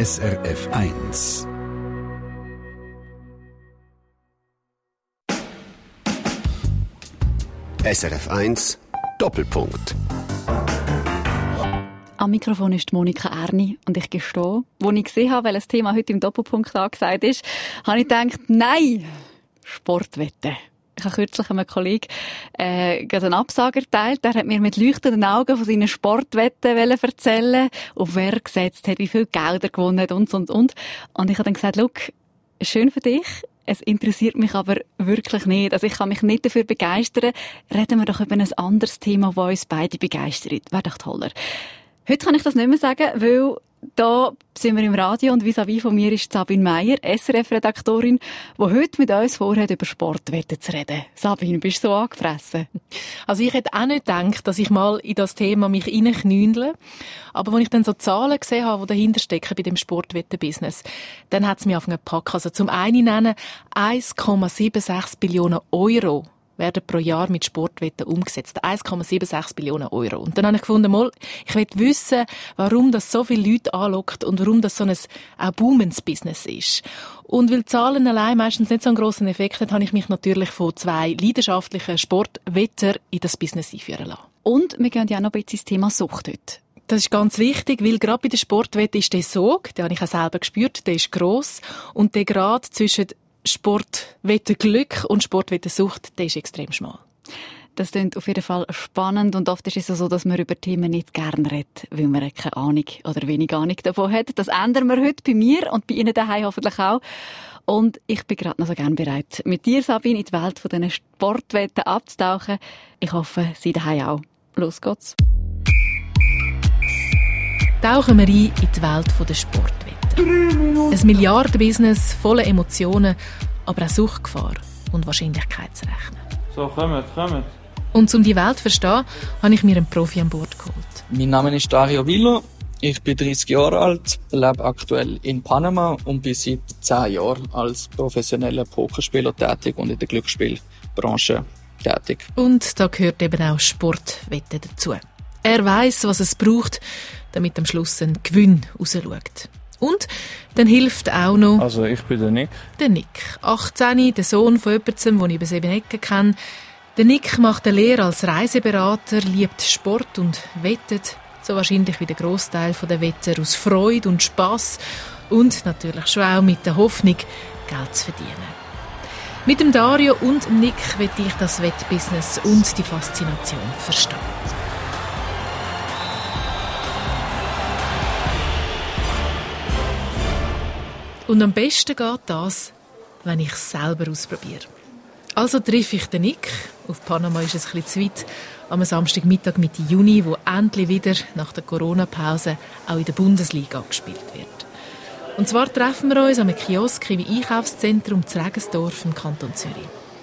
SRF 1. SRF 1 Doppelpunkt. Am Mikrofon ist Monika Erni und ich gestehe, als ich gesehen habe, welches Thema heute im Doppelpunkt angesagt ist, habe ich gedacht, nein, Sportwetten. Ich habe kürzlich einem Kollegen äh, einen Absager geteilt. Der hat mir mit leuchtenden Augen von seinen Sportwetten erzählen auf wer er gesetzt hat, wie viel Geld er gewonnen hat und, und, und. Und ich habe dann gesagt, look, schön für dich. Es interessiert mich aber wirklich nicht. Also ich kann mich nicht dafür begeistern. Reden wir doch über ein anderes Thema, das uns beide begeistert. Wäre doch toller. Heute kann ich das nicht mehr sagen, weil da sind wir im Radio und vis-à-vis von mir ist Sabine Meyer, SRF-Redaktorin, die heute mit uns vorhat, über Sportwetten zu reden. Sabine, bist du so angefressen? Also ich hätte auch nicht gedacht, dass ich mal in das Thema mich reinknündle. Aber wenn ich dann so Zahlen gesehen habe, die dahinter stecken bei dem Sportwetten-Business, dann hat es mich auf einen Pack. Also zum einen nennen 1,76 Billionen Euro werden pro Jahr mit Sportwetten umgesetzt. 1,76 Billionen Euro. Und dann habe ich gefunden, mal, ich will wissen, warum das so viele Leute anlockt und warum das so ein auch boomendes Business ist. Und weil Zahlen allein meistens nicht so einen grossen Effekt haben, habe ich mich natürlich von zwei leidenschaftlichen Sportwetter in das Business einführen lassen. Und wir gehen ja auch noch ein bisschen ins Thema Sucht heute. Das ist ganz wichtig, weil gerade bei der Sportwette ist der Sog, den habe ich auch selber gespürt, der ist gross und der Grad zwischen Sportwetterglück und Sportwettersucht, der ist extrem schmal. Das klingt auf jeden Fall spannend und oft ist es so, dass man über Themen nicht gerne redet, weil man keine Ahnung oder wenig Ahnung davon hat. Das ändern wir heute bei mir und bei Ihnen daheim hoffentlich auch. Und ich bin gerade noch so gerne bereit, mit dir, Sabine, in die Welt von diesen Sportwetten abzutauchen. Ich hoffe, Sie daheim auch. Los geht's. Tauchen wir ein in die Welt der Sportwetten. Ein Milliardenbusiness voller Emotionen, aber auch Suchtgefahr und Wahrscheinlichkeitsrechnen. So, kommt, kommt. Und um die Welt zu verstehen, habe ich mir einen Profi an Bord geholt. Mein Name ist Dario Villa. Ich bin 30 Jahre alt, lebe aktuell in Panama und bin seit 10 Jahren als professioneller Pokerspieler tätig und in der Glücksspielbranche tätig. Und da gehört eben auch Sportwetten dazu. Er weiß, was es braucht, damit am Schluss ein Gewinn rausschaut. Und dann hilft auch noch... Also ich bin der Nick. Der Nick, 18, der Sohn von jemandem, den ich über sieben Ecken kenne. Der Nick macht eine Lehre als Reiseberater, liebt Sport und wettet, so wahrscheinlich wie der Großteil der Wetter, aus Freude und Spaß und natürlich schon auch mit der Hoffnung, Geld zu verdienen. Mit dem Dario und dem Nick will ich das Wettbusiness und die Faszination verstehen. Und am besten geht das, wenn ich es selber ausprobiere. Also treffe ich den Nick. Auf Panama ist es ein zu weit. Am Samstagmittag Mitte Juni, wo endlich wieder nach der Corona-Pause auch in der Bundesliga gespielt wird. Und zwar treffen wir uns am Kiosk im Einkaufszentrum Regensdorf im Kanton Zürich.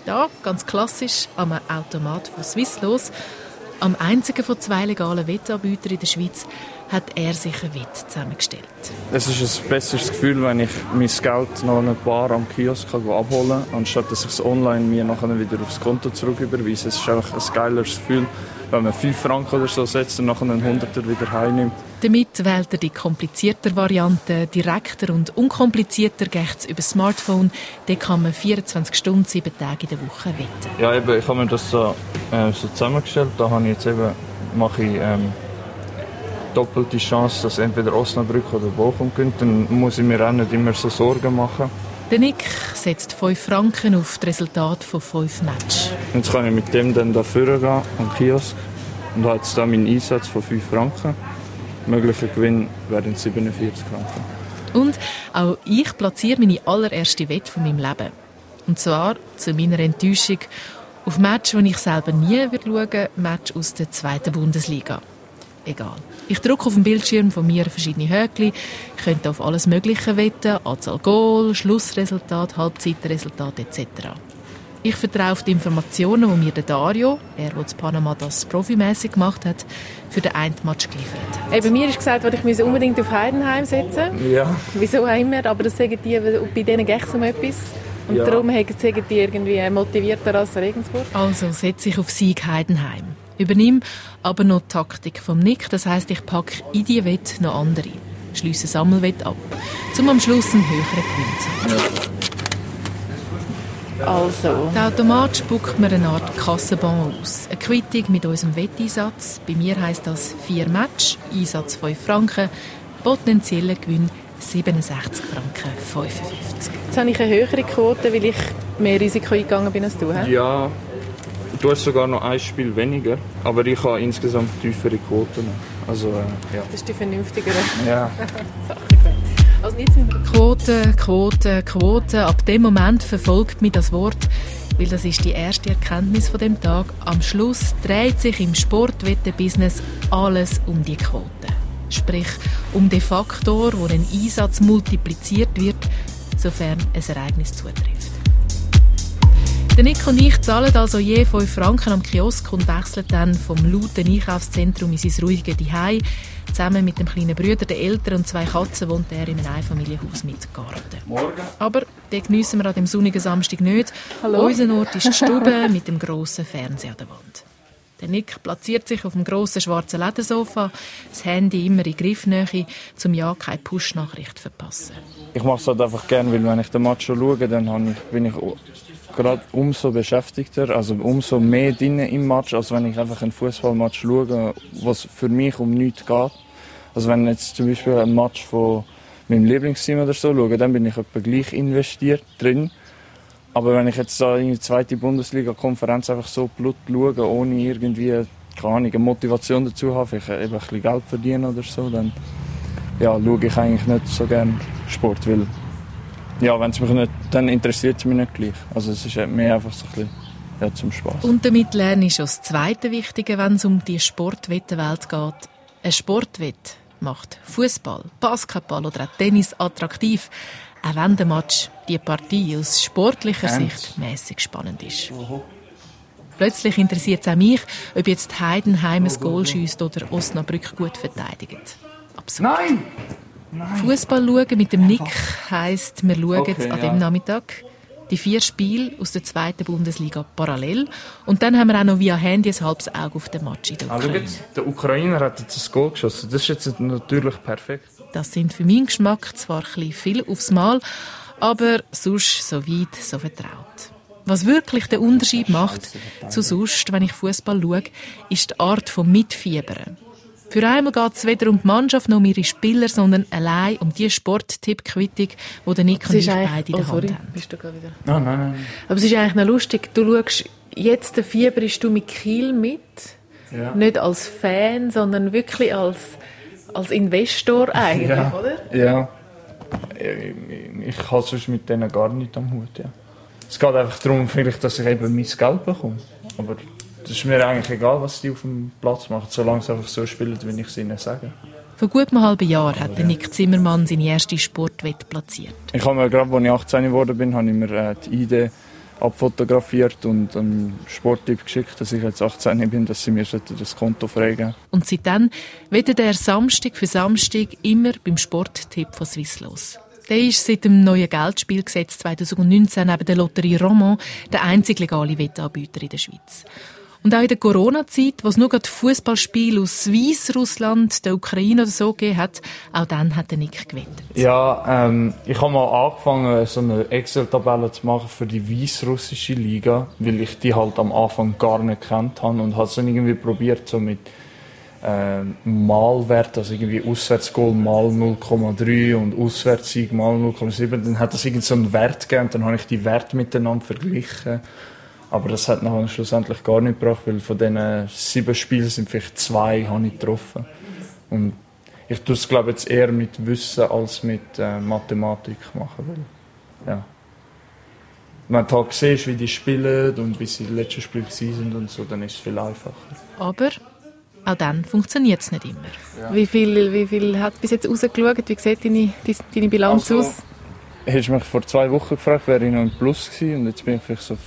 Da, ganz klassisch, am Automat von Swisslos, am einzigen von zwei legalen Wettanbietern in der Schweiz, hat er sich ein Wett zusammengestellt. Es ist ein besseres Gefühl, wenn ich mein Geld noch ein paar am Kiosk abholen kann, anstatt dass ich es online mir nachher wieder aufs Konto zurücküberweise. Es ist einfach ein geileres Gefühl, wenn man 5 Franken oder so setzt und nachher einen Hunderter wieder heimnimmt. Damit wählt er die komplizierter Variante, direkter und unkomplizierter geht's über das Smartphone. Da kann man 24 Stunden, 7 Tage in der Woche wetten. Ja, eben, ich habe mir das so, äh, so zusammengestellt. Da habe ich jetzt eben, mache ich ähm, doppelte Chance, dass entweder Osnabrück oder Bochum gewinnt. Dann muss ich mir auch nicht immer so Sorgen machen. Der Nick setzt 5 Franken auf das Resultat von 5 Matches. Jetzt kann ich mit dem dann dafür gehen, am Kiosk, und habe jetzt da meinen Einsatz von 5 Franken. Möglicher Gewinn wären 47 Franken. Und auch ich platziere meine allererste Wette von meinem Leben. Und zwar, zu meiner Enttäuschung, auf Match, die ich selber nie schauen würde, Match aus der zweiten Bundesliga egal. Ich drücke auf dem Bildschirm von mir verschiedene Häkchen, ich könnte auf alles Mögliche wetten, Anzahl Goal, Schlussresultat, Halbzeitresultat etc. Ich vertraue auf die Informationen, die mir der Dario, er, der in Panama das profimässig gemacht hat, für den einen Match geliefert hat. Hey, bei mir ist gesagt, ich muss unbedingt auf Heidenheim setzen. Ja. Wieso auch immer, aber das sagen die, bei denen geht es um etwas. Und ja. darum sagen die irgendwie motivierter als Regensburg. Also setze ich auf Sieg Heidenheim. Übernimm aber noch die Taktik vom Nick. Das heißt, ich packe in die Wette noch andere. schliessen Sammelwett ab, um am Schluss einen höheren Gewinn zu haben. Also. Der Automat spuckt mir eine Art Kassenbon aus. Eine Quittung mit unserem Wetteinsatz. Bei mir heisst das vier Match, Einsatz 5 Franken, potenzieller Gewinn 67 Franken 55. Jetzt habe ich eine höhere Quote, weil ich mehr Risiko eingegangen bin als du. He? Ja, du hast sogar noch ein Spiel weniger, aber ich habe insgesamt tiefere Quoten. Also, äh, ja. Das ist die vernünftigere Ja. Sache. Also jetzt mit Quote, Quote, Quote. Ab dem Moment verfolgt mich das Wort, weil das ist die erste Erkenntnis von dem Tag. Am Schluss dreht sich im Sportwettenbusiness alles um die Quote. Sprich, um den Faktor, wo ein Einsatz multipliziert wird, sofern ein Ereignis zutrifft. Der Nick und ich zahlen also je 5 Franken am Kiosk und wechseln dann vom lauten Einkaufszentrum in sein ruhige Zuhause. Zusammen mit dem kleinen Bruder, den Eltern und zwei Katzen wohnt er in einem Einfamilienhaus mit Garten. Morgen. Aber den geniessen wir an dem sonnigen Samstag nicht. Hallo? Unser Ort ist die Stube mit dem grossen Fernseher an der Wand. Der Nick platziert sich auf dem grossen schwarzen Ledersofa, das Handy immer in Griffnähe, um ja keine Push-Nachricht zu verpassen. Ich mache es halt einfach gerne, weil wenn ich den Match schon schaue, dann bin ich gerade umso beschäftigter, also umso mehr drin im Match, als wenn ich einfach einen Fußballmatch schaue, was für mich um nichts geht. Also wenn jetzt zum Beispiel ein Match von meinem Lieblingsteam oder so schaue, dann bin ich etwa gleich investiert drin. Aber wenn ich jetzt in die zweite Bundesliga-Konferenz einfach so blut schaue, ohne irgendwie, keine Ahnung, eine Motivation dazu habe, vielleicht eben ein bisschen Geld verdienen oder so, dann ja, schaue ich eigentlich nicht so gerne Sport, weil ja, wenn es mich nicht, dann interessiert es mich nicht gleich. Also es ist mehr einfach so ein bisschen ja, zum Spaß. Und damit lerne ich schon das zweite Wichtige, wenn es um die Sportwettenwelt geht. Ein Sportwett macht Fußball, Basketball oder auch Tennis attraktiv, auch wenn der Match, die Partie aus sportlicher Ernst? Sicht mäßig spannend ist. Plötzlich interessiert es auch mich, ob jetzt Heidenheim ein Goal schiesst oder Osnabrück gut verteidigt. Absurd. Nein! Fußball schauen mit dem Nick heisst, wir schauen Okay, an ja. dem Nachmittag die vier Spiele aus der zweiten Bundesliga parallel. Und dann haben wir auch noch via Handy ein halbes Auge auf den Match in der Ah, schau Ukraine. jetzt, der Ukrainer hat jetzt ein Goal geschossen. Das ist jetzt natürlich perfekt. Das sind für meinen Geschmack zwar ein bisschen viel aufs Mal, aber sonst so weit, so vertraut. Was wirklich den Unterschied macht zu sonst, wenn ich Fußball schaue, ist die Art von Mitfiebern. Für einmal geht es weder um die Mannschaft noch um ihre Spieler, sondern allein um die Sporttipp-Quittung, die der Nick und ich beide in Oh, der sorry, Hand haben. bist du wieder... Nein, nein, nein. Aber es ist eigentlich noch lustig. Du schaust jetzt den Fieber ist du mit Kiel mit. Ja. Nicht als Fan, sondern wirklich als, als Investor eigentlich, Ja. oder? Ja. Ich, ich habe sonst mit denen gar nichts am Hut. Ja. Es geht einfach darum, vielleicht, dass ich eben mein Geld bekomme. Aber das ist mir eigentlich egal, was die auf dem Platz machen, solange sie einfach so spielen, wie ich es ihnen sage. Vor gut einem halben Jahr hat Nick Zimmermann seine erste Sportwette platziert. Ich habe mir gerade, als ich 18 geworden bin, habe ich mir äh, die Idee abfotografiert und einen Sporttipp geschickt, dass ich jetzt 18 bin, dass sie mir das Konto freigeben Und seitdem wettet er Samstag für Samstag immer beim Sporttipp von Swisslos. Der ist seit dem neuen Geldspielgesetz 2019 neben der Lotterie Romand der einzige legale Wettanbieter in der Schweiz. Und auch in der Corona-Zeit, wo es nur gerade Fußballspiele aus Weißrussland, der Ukraine oder so gegeben hat, auch dann hat der Nick gewettet. Ja, ähm, ich habe mal angefangen, so eine Excel-Tabelle zu machen für die weißrussische Liga, weil ich die halt am Anfang gar nicht kennt habe und habe es dann irgendwie probiert, so mit ähm, Malwert, also irgendwie Auswärtsgoal mal 0,3 und Auswärtssieg mal 0,7, dann hat das irgendwie so einen Wert gegeben und dann habe ich die Werte miteinander verglichen. Aber das hat nachher schlussendlich gar nicht gebracht, weil von diesen sieben Spielen sind vielleicht zwei habe ich getroffen. Und ich tue es glaube jetzt eher mit Wissen als mit äh, Mathematik machen. Weil, ja. Wenn du halt siehst, wie die spielen und wie sie im letzten Spiel sind und so, dann ist es viel einfacher. Aber auch dann funktioniert es nicht immer. Wie, viel, wie viel hat bis jetzt rausgeschaut? Wie sieht deine, deine- deine Bilanz Also, aus? Hättest du mich vor zwei Wochen gefragt, wäre ich noch im Plus gewesen und jetzt bin ich vielleicht so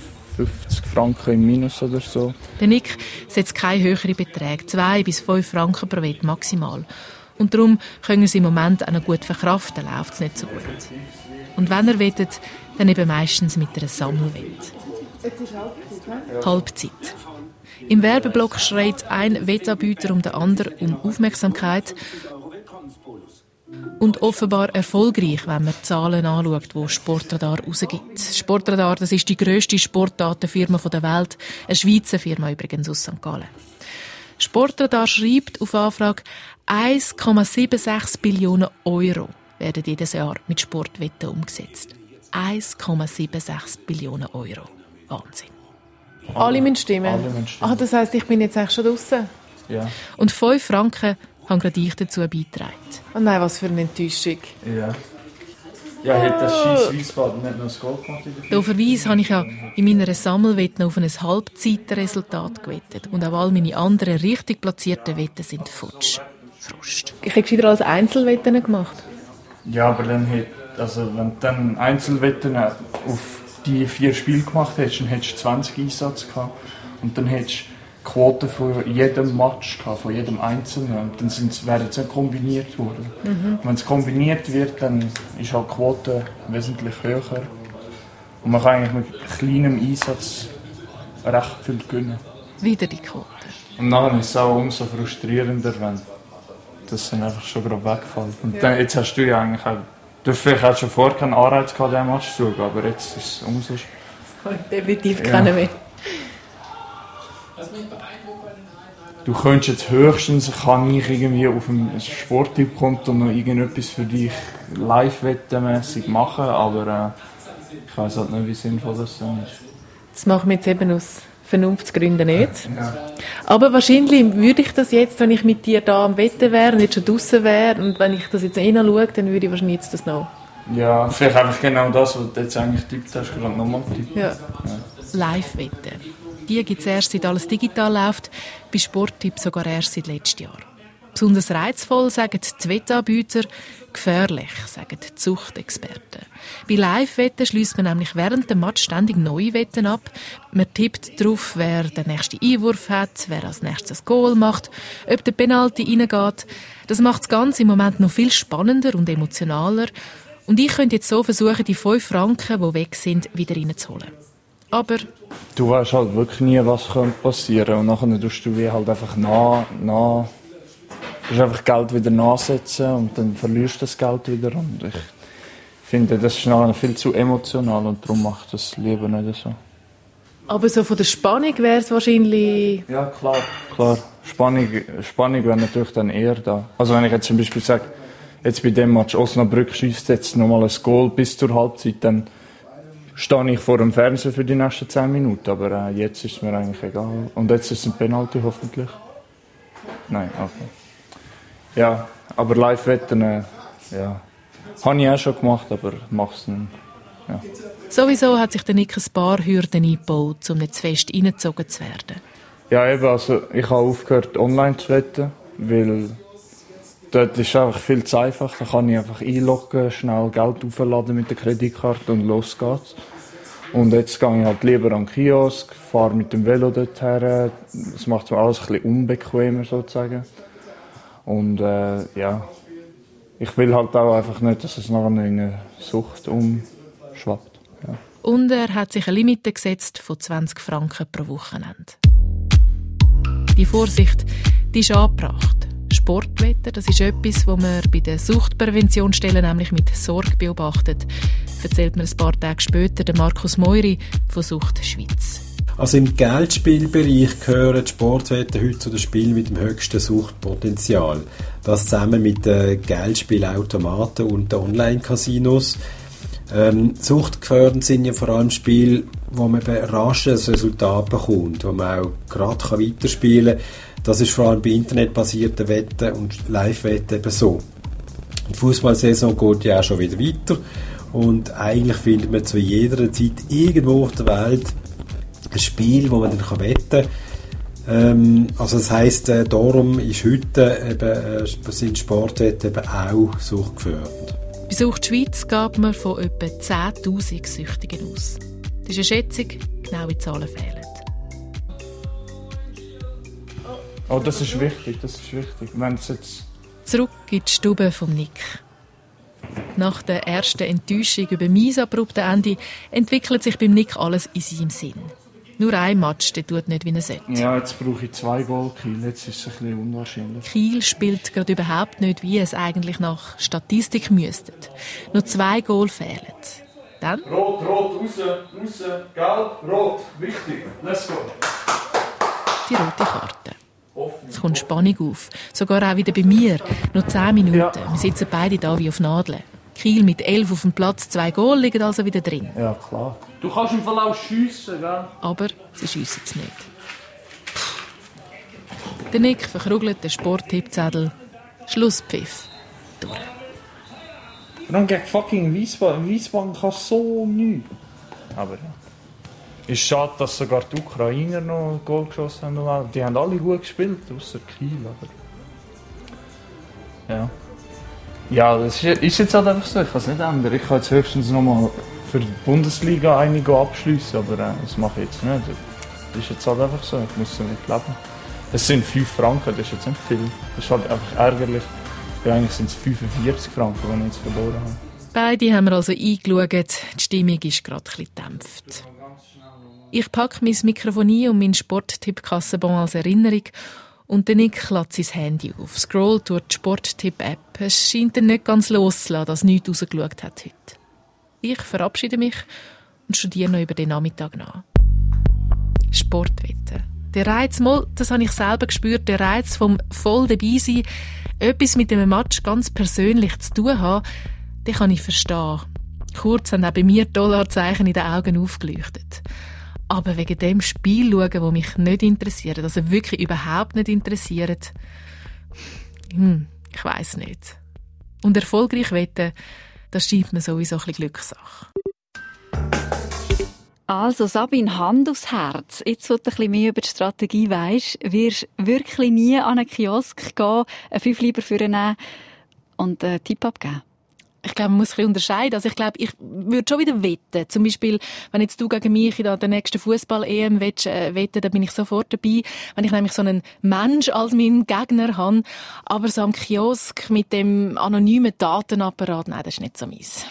50 Franken im Minus oder so. Der Nick setzt keine höheren Beträge, zwei bis fünf Franken pro Wett maximal. Und darum können sie im Moment auch noch gut verkraften, läuft es nicht so gut. Und wenn er wettet, dann eben meistens mit einer Sammelwette. Halbzeit. Im Werbeblock schreit ein Wettanbieter um den anderen um Aufmerksamkeit. Und offenbar erfolgreich, wenn man die Zahlen anschaut, die Sportradar rausgibt. Sportradar, das ist die grösste Sportdatenfirma der Welt. Eine Schweizer Firma übrigens aus St. Gallen. Sportradar schreibt auf Anfrage, 1,76 Billionen Euro werden jedes Jahr mit Sportwetten umgesetzt. 1,76 Billionen Euro. Wahnsinn. Alle müssen stimmen? Alle müssen stimmen. Ah, das heisst, ich bin jetzt eigentlich schon draußen. Ja. Und 5 Franken haben gerade ich dazu beigetragen. Oh nein, was für eine Enttäuschung. Ja. Ja, hat das Scheiß Wiesbaden nicht noch das Goal gemacht in der Dooferweise habe ich ja in meiner Sammelwette auf ein Halbzeitresultat gewettet. Und auch all meine anderen richtig platzierten Wetten sind futsch. Frust. Ich hätte gescheiter als Einzelwetten gemacht. Ja, aber dann hat, also wenn du dann Einzelwetten auf die vier Spiele gemacht hättest, dann hättest du 20 Einsätze gehabt. Und dann hättest Quote von jedem Match gehabt, von jedem Einzelnen. Und dann sind's, wären sie kombiniert worden. Und wenn es kombiniert wird, dann ist halt die Quote wesentlich höher. Und man kann eigentlich mit kleinem Einsatz recht viel gewinnen. Wieder die Quote. Und nachher ist es auch umso frustrierender, wenn das dann einfach schon gerade wegfällt. Und dann, jetzt hast du ja eigentlich auch, du hast vielleicht auch schon vorher keinen Anreiz gehabt, diesen Match zu schauen, aber jetzt ist es umso Definitiv Ja. keinen mehr. Du könntest jetzt höchstens, kann ich irgendwie auf dem Sporttipp-Konto noch irgendetwas für dich live-wettenmässig machen, aber äh, ich weiß halt nicht, wie sinnvoll das dann ist. Das machen wir jetzt eben aus Vernunftsgründen nicht. Ja. Aber wahrscheinlich würde ich das jetzt, wenn ich mit dir da am Wetten wäre und jetzt schon draußen wäre und wenn ich das jetzt reinschaue, dann würde ich wahrscheinlich jetzt das noch. ja, vielleicht einfach genau das, was du jetzt eigentlich tippt hast, gerade nochmal tippen. Ja. Live-Wetten. Die gibt es erst, seit alles digital läuft, bei Sporttipp sogar erst seit letztem Jahr. Besonders reizvoll, sagen die Wettanbieter, gefährlich, sagen die Zuchtexperten. Bei Live-Wetten schließt man nämlich während dem Match ständig neue Wetten ab. Man tippt darauf, wer den nächsten Einwurf hat, wer als nächstes Goal macht, ob der Penalty reingeht. Das macht das Ganze im Moment noch viel spannender und emotionaler. Und ich könnte jetzt so versuchen, die fünf Franken, die weg sind, wieder reinzuholen. Aber Du weißt halt wirklich nie, was könnte passieren und nachher tust du wie halt einfach nach, nach, du musst einfach Geld wieder nachsetzen und dann verlierst du das Geld wieder und ich finde, das ist nachher viel zu emotional und darum mache ich das lieber nicht so. Aber so von der Spannung wäre es wahrscheinlich. Ja, klar. Klar, Spannung, Spannung wäre natürlich dann eher da. Also wenn ich jetzt zum Beispiel sage, jetzt bei dem Match Osnabrück schießt jetzt nochmal ein Goal bis zur Halbzeit, dann stehe ich vor dem Fernseher für die nächsten 10 Minuten. Aber äh, jetzt ist es mir eigentlich egal. Und jetzt ist es ein Penalty hoffentlich. Nein, okay. Ja, aber Live-Wetten, äh, ja. Habe ich auch schon gemacht, aber mach's nicht. Ja. Sowieso hat sich der Nick ein paar Hürden eingebaut, um nicht zu fest reingezogen zu werden. Ja, eben, also ich habe aufgehört online zu wetten, weil dort ist einfach viel zu einfach. Da kann ich einfach einloggen, schnell Geld aufladen mit der Kreditkarte und los geht's. Und jetzt gehe ich halt lieber an den Kiosk, fahre mit dem Velo dort her. Das macht mir alles ein bisschen unbequemer sozusagen. Und äh, ja, ich will halt auch einfach nicht, dass es nachher in eine Sucht umschwappt. Ja. Und er hat sich eine Limite gesetzt von 20 Franken pro Wochenende. Die Vorsicht, die ist angebracht. Sportwetten, das ist etwas, was man bei den Suchtpräventionsstellen nämlich mit Sorge beobachtet, erzählt mir ein paar Tage später der Markus Meuri von Sucht Schweiz. Also im Geldspielbereich gehören die Sportwetten heute zu den Spielen mit dem höchsten Suchtpotenzial. Das zusammen mit den Geldspielautomaten und den Online-Casinos. Ähm, suchtgefährdend sind ja vor allem Spiele, wo man rasch ein Resultat bekommt, wo man auch gerade weiterspielen kann. Das ist vor allem bei internetbasierten Wetten und Live-Wetten eben so. Die Fußballsaison geht ja auch schon wieder weiter und eigentlich findet man zu jeder Zeit irgendwo auf der Welt ein Spiel, wo man dann wetten kann. Ähm, also das heisst, äh, darum ist heute eben, äh, sind Sportwetten eben auch suchtgefährdet. Bei Sucht Schweiz geht man von etwa 10'000 Süchtigen aus. Das ist eine Schätzung, genaue Zahlen fehlen. Oh, das ist wichtig, das ist wichtig. Wenn es jetzt Zurück in die Stube vom Nick. Nach der ersten Enttäuschung über mein abrupte Ende entwickelt sich beim Nick alles in seinem Sinn. Nur ein Match, der tut nicht wie er sollte. Ja, jetzt brauche ich zwei Goal Kiel. Jetzt ist es ein bisschen unwahrscheinlich. Kiel spielt gerade überhaupt nicht, wie es eigentlich nach Statistik müsste. Nur zwei Goal fehlen. Dann? Rot, rot, raus, raus, gelb, rot. Wichtig. Let's go. Die rote Karte. Es kommt Spannung auf. Sogar auch wieder bei mir. Noch zehn Minuten. Ja. Wir sitzen beide da wie auf Nadeln. Kiel mit elf auf dem Platz, zwei Goal liegen also wieder drin. Ja, klar. Du kannst im Fall auch schiessen, gell? Aber sie schiessen es nicht. Der Nick verkrugelt den Sporttippzettel. Schlusspfiff. Durch. Und dann gegen fucking Wiesbaden. Wiesbaden kann so nichts. Aber ja. Ist schade, dass sogar die Ukrainer noch ein Goal geschossen haben. Die haben alle gut gespielt, außer Kiel. Aber ja. Ja, das ist, jetzt halt einfach so. Ich kann es nicht ändern. Ich kann jetzt höchstens noch mal für die Bundesliga einige abschließen, aber äh, das mache ich jetzt nicht. Das ist jetzt halt einfach so. Ich muss damit leben. Es sind 5 Franken, das ist jetzt nicht viel. Das ist halt einfach ärgerlich. Eigentlich sind es 45 Franken, die ich jetzt verloren habe. Beide haben wir also eingeschaut. Die Stimmung ist gerade ein bisschen gedämpft. Ich packe mein Mikrofon ein und meinen Sporttipp-Kassenbon als Erinnerung und der Nick lädt sein Handy auf, scrollt durch die Sporttipp-App. Es scheint er nicht ganz loszulassen, dass nichts rausgeschaut hat heute. Ich verabschiede mich und studiere noch über den Nachmittag nach. Sportwetten. Der Reiz, mal, das habe ich selber gespürt, der Reiz vom voll dabei sein, etwas mit dem Match ganz persönlich zu tun haben, den kann ich verstehen. Kurz haben auch bei mir Dollarzeichen in den Augen aufgeleuchtet. Aber wegen dem Spiel schauen, das mich nicht interessiert, also wirklich überhaupt nicht interessiert, hm, ich weiß nicht. Und erfolgreich wetten, das scheint mir sowieso ein bisschen Glückssache. Also Sabine, Hand aufs Herz. Jetzt, wo du ein bisschen mehr über die Strategie weisst, wirst du wirklich nie an einen Kiosk gehen, einen fünf lieber für nehmen und einen Tipp abgeben? Ich glaube, man muss ein bisschen unterscheiden. Also ich glaube, ich würde schon wieder wetten. Zum Beispiel, wenn jetzt du gegen mich in der nächsten Fußball-EM äh, wetten, dann bin ich sofort dabei. Wenn ich nämlich so einen Mensch als meinen Gegner habe. Aber so am Kiosk mit dem anonymen Datenapparat, nein, das ist nicht so meins.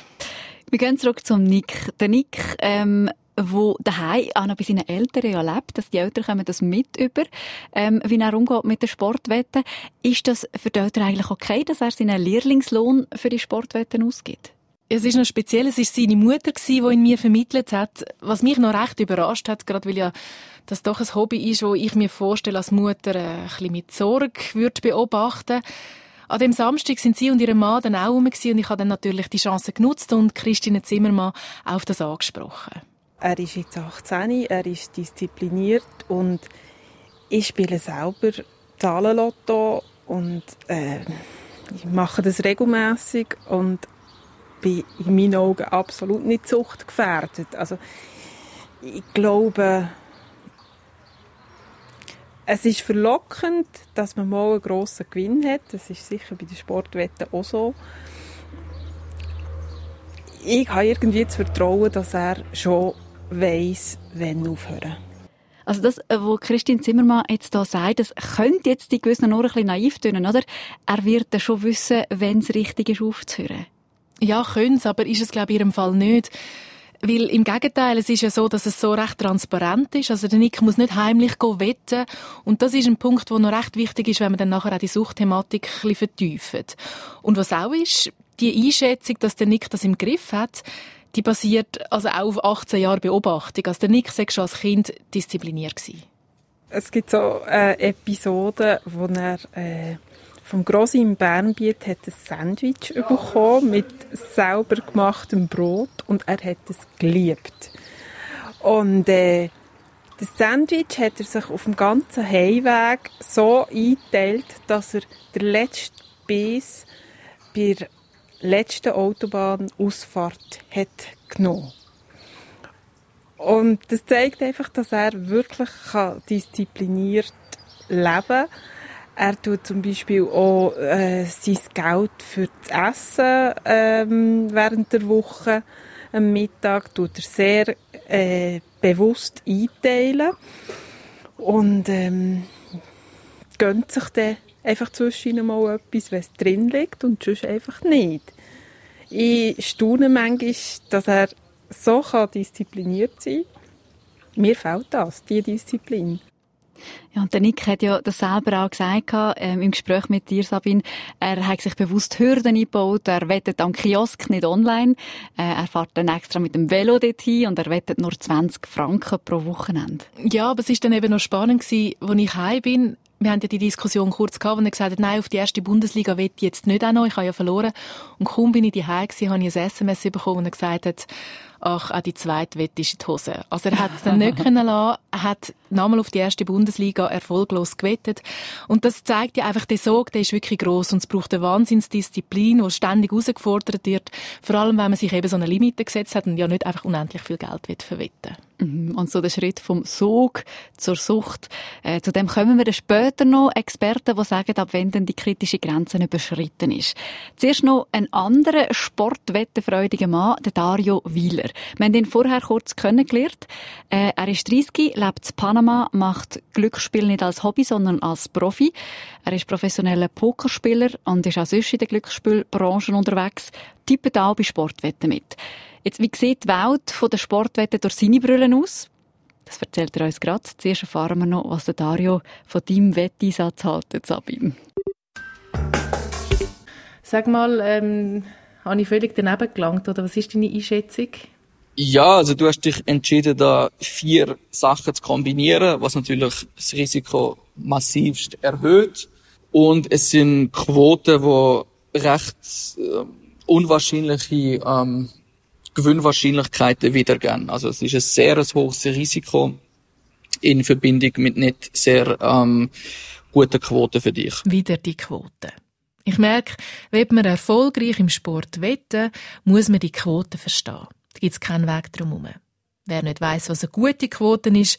Wir gehen zurück zum Nick. Der Nick, ähm, wo daheim auch noch bei seinen Eltern ja lebt, dass die Eltern kommen das mit über, ähm, wie er umgeht mit den Sportwetten. Ist das für die Eltern eigentlich okay, dass er seinen Lehrlingslohn für die Sportwetten ausgibt? Es ist noch speziell, es ist seine Mutter die ihn mir vermittelt hat. Was mich noch recht überrascht hat, gerade weil ja das doch ein Hobby ist, wo ich mir vorstelle, als Mutter äh, ein bisschen mit Sorge würde beobachten. An dem Samstag sind sie und ihre Mann dann auch rum und ich habe dann natürlich die Chance genutzt und Christine Zimmermann auf das angesprochen. Er ist jetzt 18, er ist diszipliniert und ich spiele selber Zahlenlotto und äh, ich mache das regelmäßig und bin in meinen Augen absolut nicht suchtgefährdet. Also ich glaube, es ist verlockend, dass man mal einen grossen Gewinn hat. Das ist sicher bei den Sportwetten auch so ich habe irgendwie das Vertrauen, dass er schon weiss, wann aufhören. Also das, was Christine Zimmermann jetzt da sagt, das könnte jetzt die gewissen nur ein bisschen naiv tönen, oder? Er wird dann schon wissen, wenn es richtig ist, aufzuhören. Ja, könnte es, aber ist es, glaube ich, in ihrem Fall nicht. Weil im Gegenteil, es ist ja so, dass es so recht transparent ist. Also der Nick muss nicht heimlich wetten. Und das ist ein Punkt, der noch recht wichtig ist, wenn man dann nachher auch die Suchtthematik ein bisschen vertieft. Und was auch ist, die Einschätzung, dass der Nick das im Griff hat, die basiert also auch auf 18 Jahre Beobachtung. Also der Nick war schon als Kind diszipliniert. Es gibt so äh, Episoden, wo er äh, vom Grossi im Bernbiet hat ein Sandwich bekommen mit selber gemachtem Brot und er hat es geliebt. Und äh, das Sandwich hat er sich auf dem ganzen Heimweg so eingeteilt, dass er den letzten Biss bei der letzten Autobahnausfahrt hat genommen. Und das zeigt einfach, dass er wirklich diszipliniert leben kann. Er tut zum Beispiel auch äh, sein Geld für das Essen ähm, während der Woche am Mittag tut er sehr äh, bewusst einteilen und ähm, gönnt sich dann einfach zwischen mal etwas, es drin liegt und sonst einfach nicht. Ich staune manchmal, dass er so diszipliniert sein kann. Mir fehlt das, diese Disziplin. Ja, und der Nick hat ja das selber auch gesagt, ähm, im Gespräch mit dir, Sabine. Er hat sich bewusst Hürden eingebaut. Er wettet am Kiosk, nicht online. Äh, er fährt dann extra mit dem Velo dorthin und er wettet nur 20 Franken pro Wochenende. Ja, aber es war dann eben noch spannend gewesen, als ich heim bin. Wir haben ja die Diskussion kurz gehabt, wo er gesagt hat, nein, auf die erste Bundesliga wette ich jetzt nicht auch noch, ich habe ja verloren. Und kaum bin ich gewesen, habe ich ein SMS bekommen, wo er gesagt hat, ach, auch die zweite Wette ist in die Hose. Also er hat es dann nicht können lassen, hat nochmal auf die erste Bundesliga erfolglos gewettet. Und das zeigt ja einfach, der Sog, der ist wirklich gross und es braucht eine Wahnsinnsdisziplin, die ständig herausgefordert wird. Vor allem, wenn man sich eben so eine Limite gesetzt hat und ja nicht einfach unendlich viel Geld will verwetten mhm. und so der Schritt vom Sog zur Sucht. Äh, zu dem kommen wir dann später noch. Experten, die sagen, ab wenn denn die kritische Grenze überschritten ist. Zuerst noch ein anderer sportwettenfreudiger Mann, der Dario Wieler. Wir haben ihn vorher kurz kennengelernt. Äh, er ist 30, lebt in Panama, macht Glücksspiel nicht als Hobby, sondern als Profi. Er ist professioneller Pokerspieler und ist auch sonst in der Glücksspielbranche unterwegs, tippt auch bei Sportwetten mit. Jetzt, wie sieht die Welt der Sportwetten durch seine Brüllen aus? Das erzählt er uns gerade. Zuerst erfahren wir noch, was der Dario von deinem Wetteinsatz hält, Sabine. Sag mal, ähm, habe ich völlig daneben gelangt, oder was ist deine Einschätzung? Ja, also du hast dich entschieden, da vier Sachen zu kombinieren, was natürlich das Risiko massivst erhöht. Und es sind Quoten, die recht äh, unwahrscheinliche ähm, Gewinnwahrscheinlichkeiten wiedergeben. Also es ist ein sehr hohes Risiko in Verbindung mit nicht sehr ähm, guten Quoten für dich. Wieder die Quote. Ich merke, wenn man erfolgreich im Sport wetten, muss man die Quote verstehen. Da gibt es keinen Weg drum Wer nicht weiß, was eine gute Quote ist,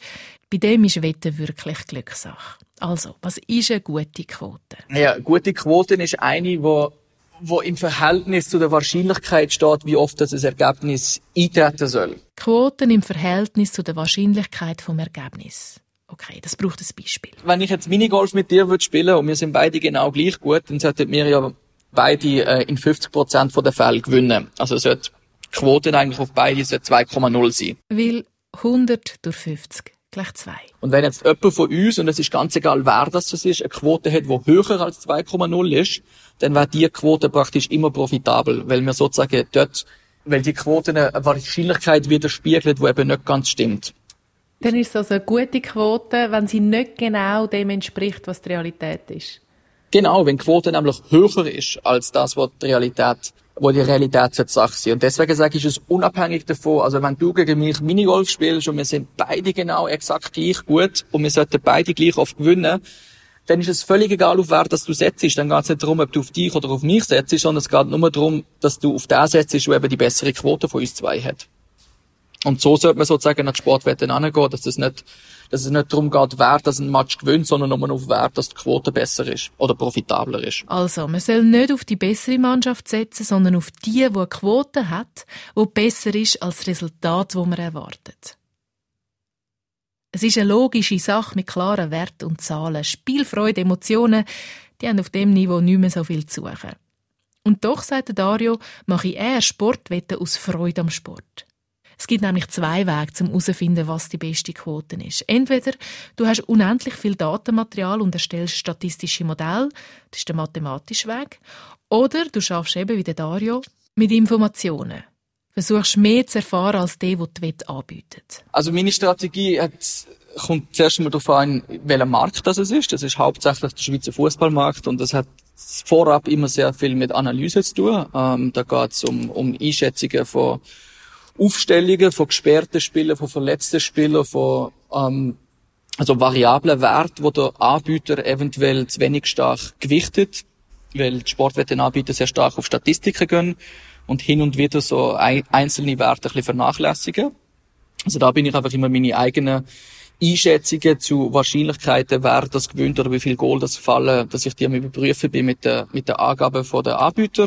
bei dem ist Wetten wirklich Glückssache. Also, was ist eine gute Quote? Ja, gute Quote ist eine, wo wo im Verhältnis zu der Wahrscheinlichkeit steht, wie oft das Ergebnis eintreten soll. Quoten im Verhältnis zu der Wahrscheinlichkeit vom Ergebnis. Okay, das braucht ein Beispiel. Wenn ich jetzt Minigolf mit dir würde spielen und wir sind beide genau gleich gut, dann sollten wir ja beide äh, in 50 Prozent der Fälle gewinnen. Also sollte Quoten eigentlich auf beide 2,0 sein. Weil 100 durch 50 gleich 2. Und wenn jetzt jemand von uns, und es ist ganz egal, wer das ist, eine Quote hat, die höher als 2,0 ist, dann wäre die Quote praktisch immer profitabel, weil wir sozusagen dort, weil die Quote eine Wahrscheinlichkeit widerspiegelt, die eben nicht ganz stimmt. Dann ist es also eine gute Quote, wenn sie nicht genau dem entspricht, was die Realität ist. Genau, wenn die Quote nämlich höher ist als das, was die Realität wo die Realität Sache sein. Und deswegen sage ich, es unabhängig davon, also wenn du gegen mich Minigolf spielst und wir sind beide genau exakt gleich gut und wir sollten beide gleich oft gewinnen, dann ist es völlig egal, auf wer das du setzt. Dann geht es nicht darum, ob du auf dich oder auf mich setzt, sondern es geht nur darum, dass du auf den setzt, der eben die bessere Quote von uns zwei hat. Und so sollte man sozusagen nach Sportwetten angehen, dass es nicht, dass es nicht darum geht, wer das ein Match gewinnt, sondern nur auf wer, dass die Quote besser ist oder profitabler ist. Also, man soll nicht auf die bessere Mannschaft setzen, sondern auf die, die eine Quote hat, die besser ist als das Resultat, das man erwartet. Es ist eine logische Sache mit klaren Werten und Zahlen. Spielfreude, Emotionen, die haben auf dem Niveau nicht mehr so viel zu suchen. Und doch, sagt Dario, mache ich eher Sportwetten aus Freude am Sport. Es gibt nämlich zwei Wege, um herauszufinden, was die beste Quote ist. Entweder du hast unendlich viel Datenmaterial und erstellst statistische Modelle, das ist der mathematische Weg, oder du schaffst eben wie der Dario mit Informationen versuchst mehr zu erfahren als der, der die Wette anbietet? Also meine Strategie hat, kommt zuerst einmal darauf an, welcher Markt das ist. Das ist hauptsächlich der Schweizer Fußballmarkt und das hat vorab immer sehr viel mit Analyse zu tun. Ähm, da geht es um, um Einschätzungen von Aufstellungen, von gesperrten Spielern, von verletzten Spielern, von ähm, also variablen Wert, wo der Anbieter eventuell zu wenig stark gewichtet, weil die Sportwettenanbieter sehr stark auf Statistiken gehen und hin und wieder so einzelne Werte ein bisschen vernachlässigen. Also da bin ich einfach immer meine eigenen Einschätzungen zu Wahrscheinlichkeiten, wer das gewinnt oder wie viel Goal das fallen, dass ich die am überprüfen bin mit der, mit der Angabe von der Anbieter.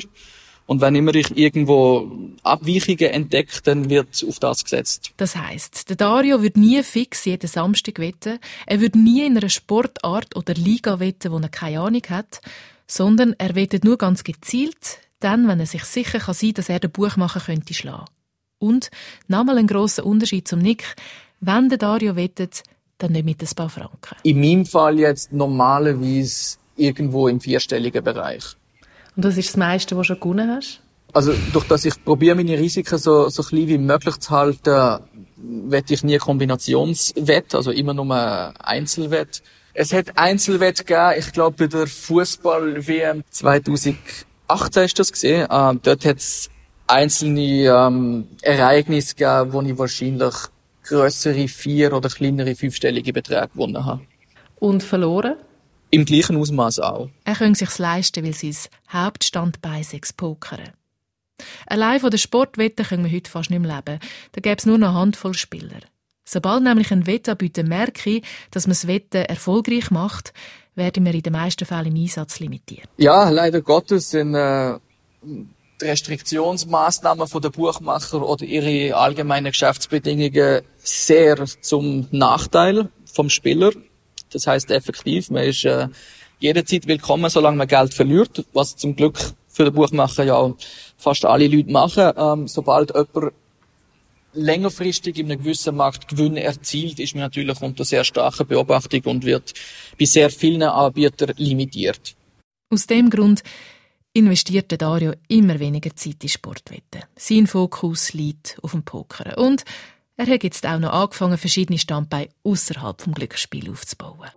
Und wenn immer ich irgendwo Abweichungen entdecke, dann wird auf das gesetzt. Das heißt, der Dario wird nie fix jeden Samstag wetten. Er wird nie in einer Sportart oder Liga wetten, wo er keine Ahnung hat, sondern er wettet nur ganz gezielt dann, wenn er sich sicher kann sein dass er den Buchmacher könnte schlagen. Und, nochmal ein grosser Unterschied zum Nick, wenn der Dario wettet, dann nicht mit ein paar Franken. In meinem Fall jetzt normalerweise irgendwo im vierstelligen Bereich. Und das ist das meiste, was du schon gewonnen hast? Also durch dass ich probiere meine Risiken so, so klein wie möglich zu halten, wette ich nie Kombinationswett, also immer nur Einzelwett. Es hat Einzelwett gegeben, ich glaube bei der Fußball-WM 2018 ist das gesehen. Ähm, dort hat es einzelne ähm, Ereignisse gegeben, wo ich wahrscheinlich größere vier- oder kleinere fünfstellige Beträge gewonnen habe. Und verloren? Im gleichen Ausmaß auch. Er kann sich's leisten, weil sein Hauptstandbein sechs Pokern. Allein von der Sportwetten können wir heute fast nicht mehr leben. Da gäbe es nur noch eine Handvoll Spieler. Sobald nämlich ein Wettanbieter merke, dass man das Wetten erfolgreich macht, werden wir in den meisten Fällen im Einsatz limitiert. Ja, leider Gottes sind äh, die Restriktionsmaßnahmen von der Buchmacher oder ihre allgemeinen Geschäftsbedingungen sehr zum Nachteil vom Spieler. Das heißt effektiv, man ist äh, jederzeit willkommen, solange man Geld verliert, was zum Glück für den Buchmacher ja fast alle Leute machen. Ähm, sobald jemand längerfristig in einem gewissen Markt Gewinne erzielt, ist man natürlich unter sehr starker Beobachtung und wird bei sehr vielen Anbietern limitiert. Aus dem Grund investiert Dario immer weniger Zeit in Sportwetten. Sein Fokus liegt auf dem Poker. Und er hat jetzt auch noch angefangen, verschiedene Standbeine außerhalb vom Glücksspiel aufzubauen.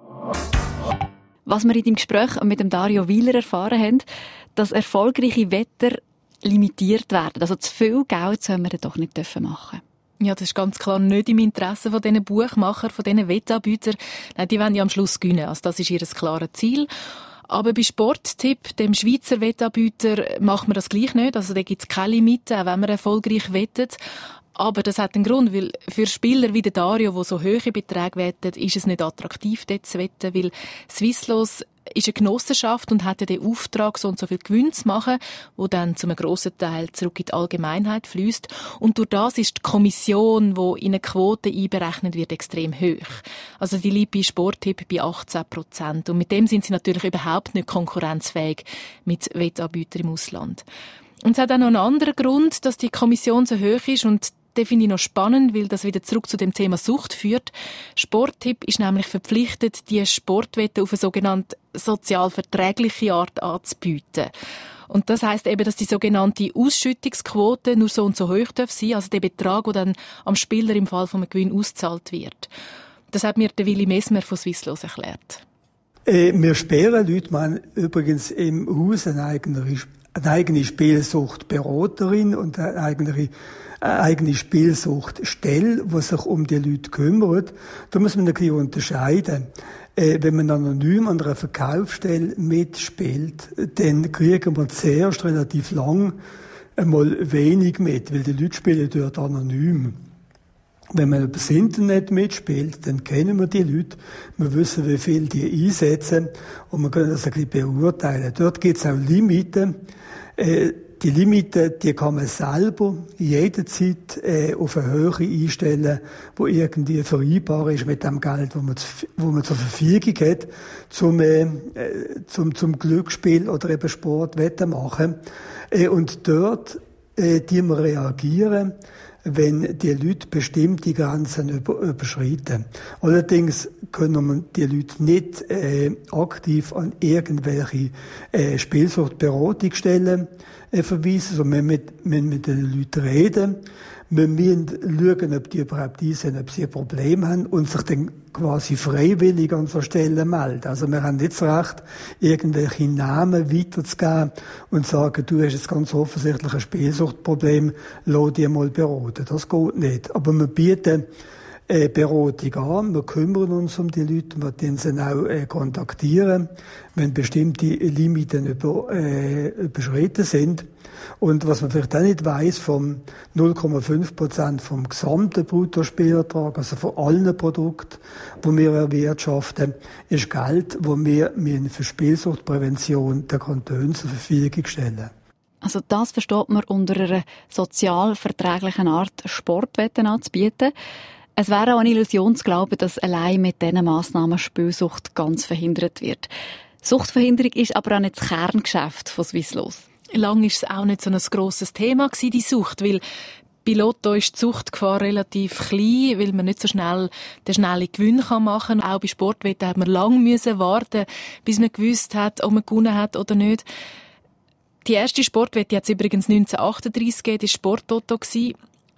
Was wir in dem Gespräch mit dem Dario Wieler erfahren haben, dass erfolgreiche Wetter limitiert werden. Also zu viel Geld sollen wir doch nicht machen ja, das ist ganz klar nicht im Interesse von diesen Buchmacher, von diesen Wettanbietern. Nein, die wollen ja am Schluss gewinnen. Also das ist ihr klares Ziel. Aber bei Sporttipp, dem Schweizer Wettanbieter, macht man das gleich nicht. Also da gibt es keine Limite, auch wenn man erfolgreich wettet. Aber das hat einen Grund, weil für Spieler wie Dario, wo so hohe Beträge wettet, ist es nicht attraktiv, dort zu wetten, weil Swisslos ist eine Genossenschaft und hat ja den Auftrag, so und so viel Gewinn zu machen, wo dann zu einem grossen Teil zurück in die Allgemeinheit fließt. Und durch das ist die Kommission, wo in eine Quote einberechnet wird, extrem hoch. Also die liegt Sporttipp bei 18 Prozent. Und mit dem sind sie natürlich überhaupt nicht konkurrenzfähig mit Wettanbietern im Ausland. Und es hat auch noch einen anderen Grund, dass die Kommission so hoch ist und den finde ich noch spannend, weil das wieder zurück zu dem Thema Sucht führt. Sporttipp ist nämlich verpflichtet, die Sportwette auf eine sogenannte sozial verträgliche Art anzubieten. Und das heißt eben, dass die sogenannte Ausschüttungsquote nur so und so hoch darf sein, also der Betrag, der dann am Spieler im Fall von einem Gewinn ausgezahlt wird. Das hat mir der Willi Messmer von Swisslos erklärt. Äh, wir sperren Leute, man übrigens im Haus eine eigene, eine eigene Spielsuchtberaterin und eine eigene eine eigene Spielsuchtstelle, die sich um die Leute kümmert. Da muss man ein bisschen unterscheiden. Äh, wenn man anonym an einer Verkaufsstelle mitspielt, dann kriegen wir zuerst relativ lang einmal wenig mit, weil die Leute spielen dort anonym. Wenn man übers Internet mitspielt, dann kennen wir die Leute, wir wissen, wie viel die einsetzen und wir können das ein bisschen beurteilen. Dort gibt es auch Limiten. Äh, die Limite, die kann man selber jederzeit äh, auf eine Höhe einstellen, wo irgendwie vereinbar ist mit dem Geld, wo man, wo man zur Verfügung hat, zum, äh, zum, zum Glücksspiel oder eben Sportwetten machen. Äh, und dort, äh, die wir reagieren, wenn die Leute bestimmte Grenzen über, überschreiten. Allerdings können wir die Leute nicht äh, aktiv an irgendwelche äh, Spielsuchtberatungsstellen äh, verweisen, sondern wir müssen mit den Leuten reden. Wir müssen schauen, ob die überhaupt sind, ob sie ein Problem haben und sich dann quasi freiwillig an so Stellen melden. Also wir haben nicht das Recht, irgendwelche Namen weiterzugeben und sagen, du hast jetzt ganz offensichtlich ein Spielsuchtproblem, lass dich mal beraten. Das geht nicht. Aber wir bieten äh, Beratung an. Wir kümmern uns um die Leute, wir den sie auch äh, kontaktieren, wenn bestimmte Limiten über, äh, überschritten sind. Und was man vielleicht auch nicht weiß, vom 0,5 Prozent vom gesamten Bruttospielertrag, also von allen Produkten, die wir erwirtschaften, ist Geld, wo wir für Spielsuchtprävention der Kantone zur Verfügung stellen. Also das versteht man unter einer sozial verträglichen Art, Sportwetten anzubieten. Es wäre auch eine Illusion zu glauben, dass allein mit diesen Massnahmen Spielsucht ganz verhindert wird. Suchtverhinderung ist aber auch nicht das Kerngeschäft von Swisslos. Lang ist es auch nicht so ein grosses Thema gewesen, die Sucht, weil bei Lotto ist die Suchtgefahr relativ klein, weil man nicht so schnell den schnellen Gewinn kann machen kann. Auch bei Sportwetten hat man lang müssen warten, bis man gewusst hat, ob man gewonnen hat oder nicht. Die erste Sportwette hat es übrigens 1938 gegeben, war Sporttoto.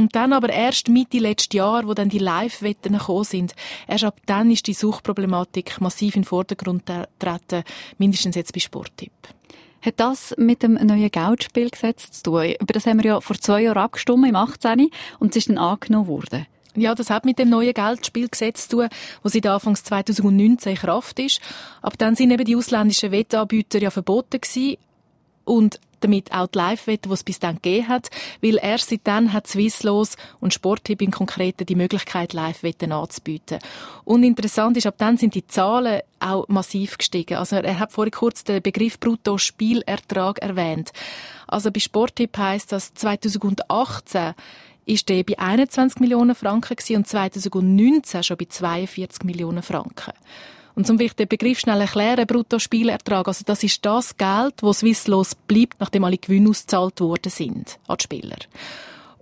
Und dann aber erst Mitte letzten Jahr, wo dann die Live-Wetten gekommen sind, erst ab dann ist die Suchtproblematik massiv in den Vordergrund getreten, mindestens jetzt bei Sporttipp. Hat das mit dem neuen Geldspielgesetz zu tun? Über das haben wir ja vor zwei Jahren abgestimmt, im 18. und es ist dann angenommen worden. Ja, das hat mit dem neuen Geldspielgesetz zu tun, das seit Anfangs 2019 in Kraft ist. Aber dann sind eben die ausländischen Wettanbieter ja verboten gewesen und damit auch die Live-Wette, die es bis dann gegeben hat, weil erst seitdem hat Swisslos und Sporttipp im Konkreten die Möglichkeit, Live-Wetten anzubieten. Und interessant ist, ab dann sind die Zahlen auch massiv gestiegen. Also er hat vorhin kurz den Begriff Brutto-Spielertrag erwähnt. Also bei Sporttipp heisst das 2018 ist der bei 21 Millionen Franken und 2019 schon bei 42 Millionen Franken. Und zum den Begriff schnell erklären, Bruttospielertrag, also das ist das Geld, das Swisslos bleibt, nachdem alle Gewinne ausgezahlt worden sind an die Spieler.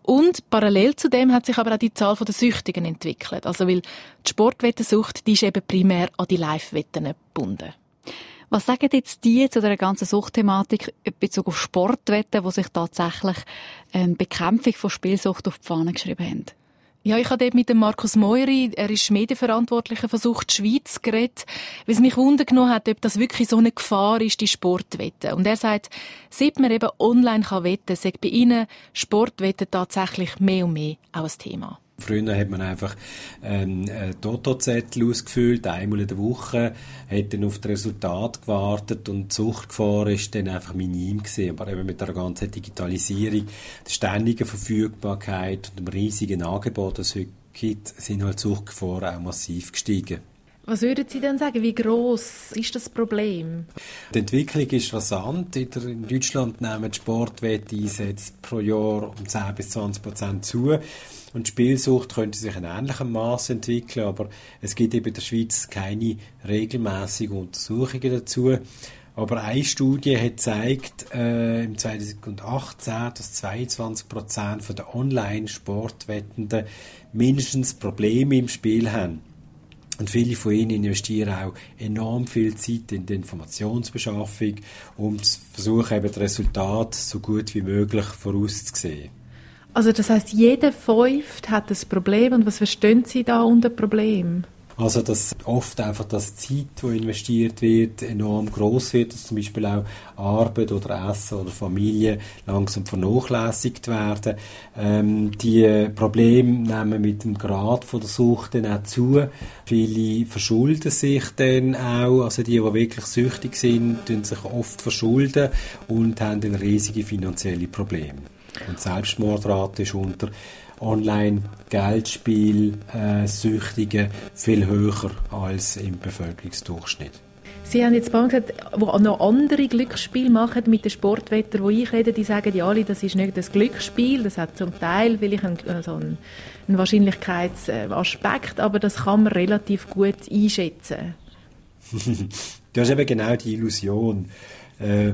Und parallel zu dem hat sich aber auch die Zahl der Süchtigen entwickelt. Also weil die Sportwettensucht, die ist eben primär an die Live-Wetten gebunden. Was sagen jetzt die zu der ganzen Suchtthematik in Bezug auf Sportwetten, die sich tatsächlich ähm, Bekämpfung von Spielsucht auf die Fahne geschrieben haben? Ja, ich habe dort mit dem Markus Meury, er ist Medienverantwortlicher von Sucht Schweiz, geredet, weil es mich wundern hat, ob das wirklich so eine Gefahr ist, die Sportwetten. Und er sagt, seit man eben online kann wetten, sagt bei ihnen Sportwetten tatsächlich mehr und mehr auch ein Thema. Früher hat man einfach ähm, Toto-Zettel ausgefüllt, einmal in der Woche, hat dann auf das Resultat gewartet und die Suchtgefahr ist dann einfach minim gewesen. Aber eben mit der ganzen Digitalisierung, der ständigen Verfügbarkeit und dem riesigen Angebot, das es heute gibt, sind halt Suchtgefahren auch massiv gestiegen. Was würden Sie denn sagen, wie groß ist das Problem? Die Entwicklung ist rasant. In Deutschland nehmen Sportwetteinsätze pro Jahr um 10 bis 20 Prozent zu. Und Spielsucht könnte sich in ähnlichem Maß entwickeln, aber es gibt eben in der Schweiz keine regelmäßigen Untersuchungen dazu. Aber eine Studie hat gezeigt, äh, im 2018, dass 22 Prozent der Online-Sportwettenden mindestens Probleme im Spiel haben. Und viele von ihnen investieren auch enorm viel Zeit in die Informationsbeschaffung, um zu versuchen, eben das Resultat so gut wie möglich vorauszusehen. Also das heißt, jeder Fünft hat das Problem. Und was verstehen Sie da unter Problem? Also, dass oft einfach das Zeit, die investiert wird, enorm groß wird, dass zum Beispiel auch Arbeit oder Essen oder Familie langsam vernachlässigt werden. Ähm, die Probleme nehmen mit dem Grad von der Sucht dann auch zu. Viele verschulden sich dann auch, also die, die wirklich süchtig sind, tun sich oft verschulden und haben dann riesige finanzielle Probleme. Und Selbstmordrate ist unter Online-Geldspiel-Süchtigen äh, viel höher als im Bevölkerungsdurchschnitt. Sie haben jetzt ein gesagt, wo noch andere Glücksspiele machen mit den Sportwettern, die ich rede, die sagen ja alle, das ist nicht das Glücksspiel, das hat zum Teil vielleicht einen, also einen, einen Wahrscheinlichkeitsaspekt, aber das kann man relativ gut einschätzen. das ist eben genau die Illusion. Äh,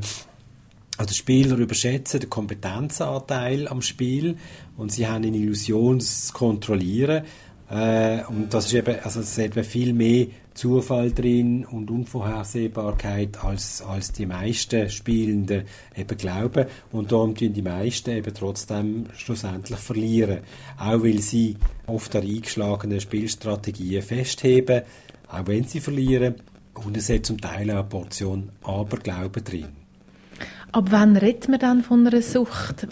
also Spieler überschätzen den Kompetenzanteil am Spiel und sie haben eine Illusion, das zu kontrollieren. Äh, und das ist eben, also es ist eben viel mehr Zufall drin und Unvorhersehbarkeit als, als die meisten Spielenden eben glauben. Und darum tun die meisten eben trotzdem schlussendlich verlieren. Auch weil sie oft an eingeschlagenen Spielstrategien festheben, auch wenn sie verlieren. Und es hat zum Teil eine Portion Aberglauben drin. Ab wann redet man dann von einer Sucht?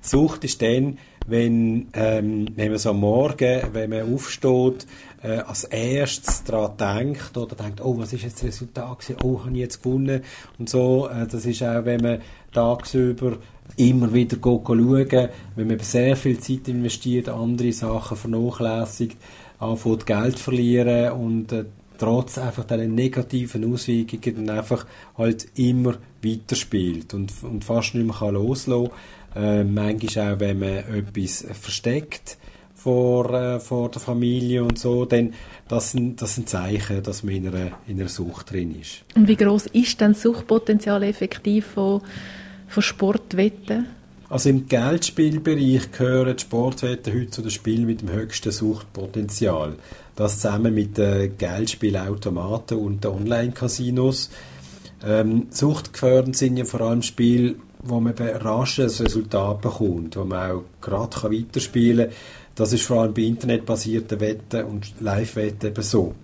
Sucht ist dann, wenn, ähm, wenn man so am Morgen, wenn man aufsteht, äh, als erstes daran denkt oder denkt, oh, was ist jetzt das Resultat gewesen? Oh, habe ich jetzt gewonnen? Und so, äh, das ist auch, wenn man tagsüber immer wieder schauen, wenn man sehr viel Zeit investiert, andere Sachen vernachlässigt, anfängt Geld verlieren und äh, trotz einfach diesen negativen Auswirkungen einfach halt immer weiterspielt und, und fast nicht mehr kann loslassen kann. Äh, manchmal auch, wenn man etwas versteckt vor, äh, vor der Familie und so, dann das sind, das sind Zeichen, dass man in einer, in einer Sucht drin ist. Und wie groß ist denn das Suchtpotenzial effektiv von, von Sportwetten? Also im Geldspielbereich gehören die Sportwetten heute zu den Spielen mit dem höchsten Suchtpotenzial. Das zusammen mit den Geldspielautomaten und den Online-Casinos. Ähm, suchtgefährdend sind ja vor allem Spiele, wo man rasch ein Resultat bekommt, wo man auch gerade weiterspielen kann. Das ist vor allem bei internetbasierten Wetten und Live-Wetten eben so.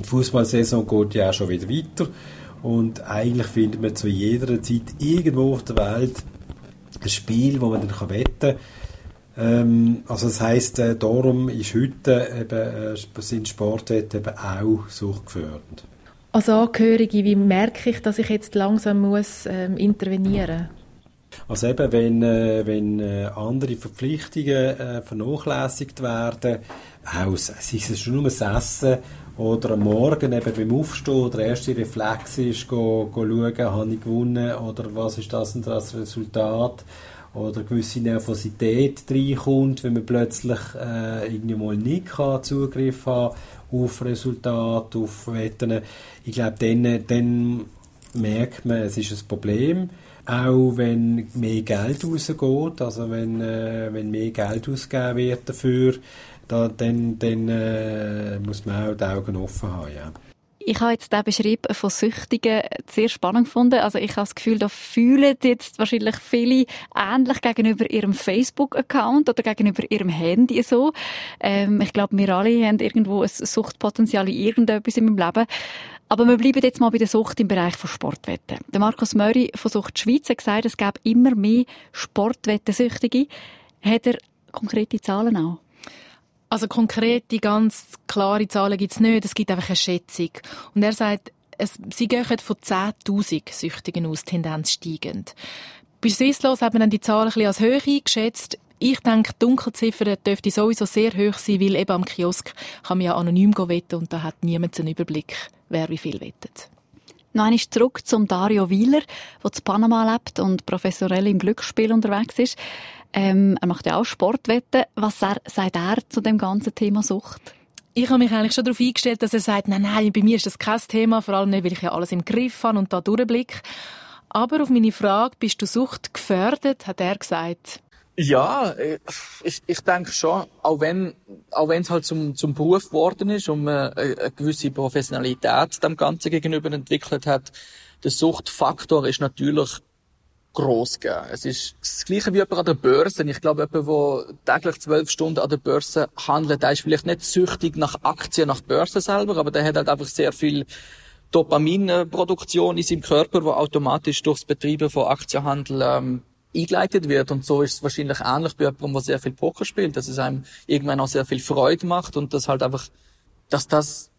Die Fußballsaison geht ja auch schon wieder weiter und eigentlich findet man zu jeder Zeit irgendwo auf der Welt ein Spiel, wo man dann wetten kann. Ähm, also das heisst, äh, darum ist heute eben, äh, sind Sportwetten eben auch suchtgefährdend. Als Angehörige, wie merke ich, dass ich jetzt langsam muss ähm, intervenieren Also eben, wenn, äh, wenn äh, andere Verpflichtungen äh, vernachlässigt werden, auch, sei es schon nur das Essen oder am Morgen eben beim Aufstehen, der erste Reflex ist, go, go schauen, habe ich gewonnen oder was ist das und das Resultat oder gewisse Nervosität reinkommt, wenn man plötzlich äh, irgendwie mal nicht kann, Zugriff haben auf Resultate, auf Wetten. Ich glaube, dann, dann merkt man, es ist ein Problem. Auch wenn mehr Geld rausgeht, also wenn, äh, wenn mehr Geld ausgegeben wird dafür, da, dann, dann äh, muss man auch die Augen offen haben. Ja. Ich habe jetzt den Beschrieb von Süchtigen sehr spannend gefunden. Also ich habe das Gefühl, da fühlen jetzt wahrscheinlich viele ähnlich gegenüber ihrem Facebook-Account oder gegenüber ihrem Handy so. Ähm, ich glaube, wir alle haben irgendwo ein Suchtpotenzial in irgendetwas in meinem Leben. Aber wir bleiben jetzt mal bei der Sucht im Bereich von Sportwetten. Der Markus Möri von Sucht Schweiz hat gesagt, es gäbe immer mehr Sportwettensüchtige. Hat er konkrete Zahlen auch? Also konkrete, ganz klare Zahlen gibt es nicht. Es gibt einfach eine Schätzung. Und er sagt, es, sie gehen von 10.000 Süchtigen aus, Tendenz steigend. Bei Swisslos hat man dann die Zahlen ein bisschen als höher eingeschätzt. Ich denke, die Dunkelziffer dürfte sowieso sehr hoch sein, weil eben am Kiosk kann man ja anonym wetten und da hat niemand einen Überblick, wer wie viel wettet. Noch einmal zurück zum Dario Wieler, der zu Panama lebt und professionell im Glücksspiel unterwegs ist. Ähm, er macht ja auch Sportwetten. Was er, sagt er zu dem ganzen Thema Sucht? Ich habe mich eigentlich schon darauf eingestellt, dass er sagt, nein, nein, bei mir ist das kein Thema, vor allem nicht, weil ich ja alles im Griff habe und da durchblicke. Aber auf meine Frage, bist du Sucht gefährdet, hat er gesagt, ja, ich, ich denke schon, auch wenn auch wenn es halt zum, zum Beruf geworden ist und man eine, eine gewisse Professionalität dem Ganzen gegenüber entwickelt hat, der Suchtfaktor ist natürlich groß gegeben. Es ist das Gleiche wie jemand an der Börse. Ich glaube, jemand, der täglich zwölf Stunden an der Börse handelt, der ist vielleicht nicht süchtig nach Aktien, nach Börse selber, aber der hat halt einfach sehr viel Dopaminproduktion in seinem Körper, wo automatisch durchs Betreiben von Aktienhandel ähm, eingeleitet wird. Und so ist es wahrscheinlich ähnlich bei jemandem, der sehr viel Poker spielt, dass es einem irgendwann auch sehr viel Freude macht und dass halt einfach, dass das,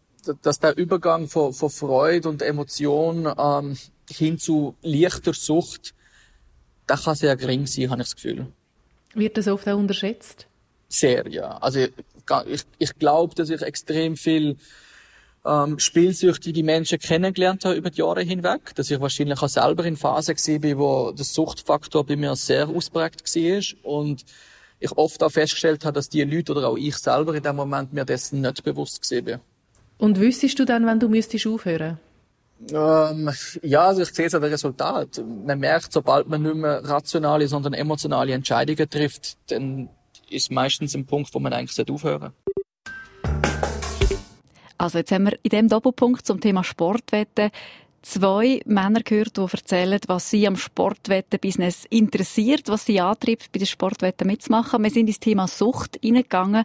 dass der Übergang von, von Freude und Emotion ähm, hin zu leichter Sucht der kann sehr gering sein, habe ich das Gefühl. Wird das oft auch unterschätzt? Sehr, ja. Also ich, ich glaube, dass ich extrem viel ähm, spielsüchtige Menschen kennengelernt habe über die Jahre hinweg, dass ich wahrscheinlich auch selber in Phasen war, wo der Suchtfaktor bei mir sehr ausprägt war und ich oft auch festgestellt habe, dass die Leute oder auch ich selber in dem Moment mir dessen nicht bewusst war. Und wüsstest du dann, wenn du müsstest aufhören? Ähm, ja, also ich sehe es an den Resultat. Man merkt, sobald man nicht mehr rationale, sondern emotionale Entscheidungen trifft, dann ist meistens ein Punkt, wo man eigentlich aufhören Also jetzt haben wir in dem Doppelpunkt zum Thema Sportwetten zwei Männer gehört, die erzählen, was sie am Sportwettenbusiness interessiert, was sie antreibt, bei den Sportwetten mitzumachen. Wir sind ins Thema Sucht hineingegangen.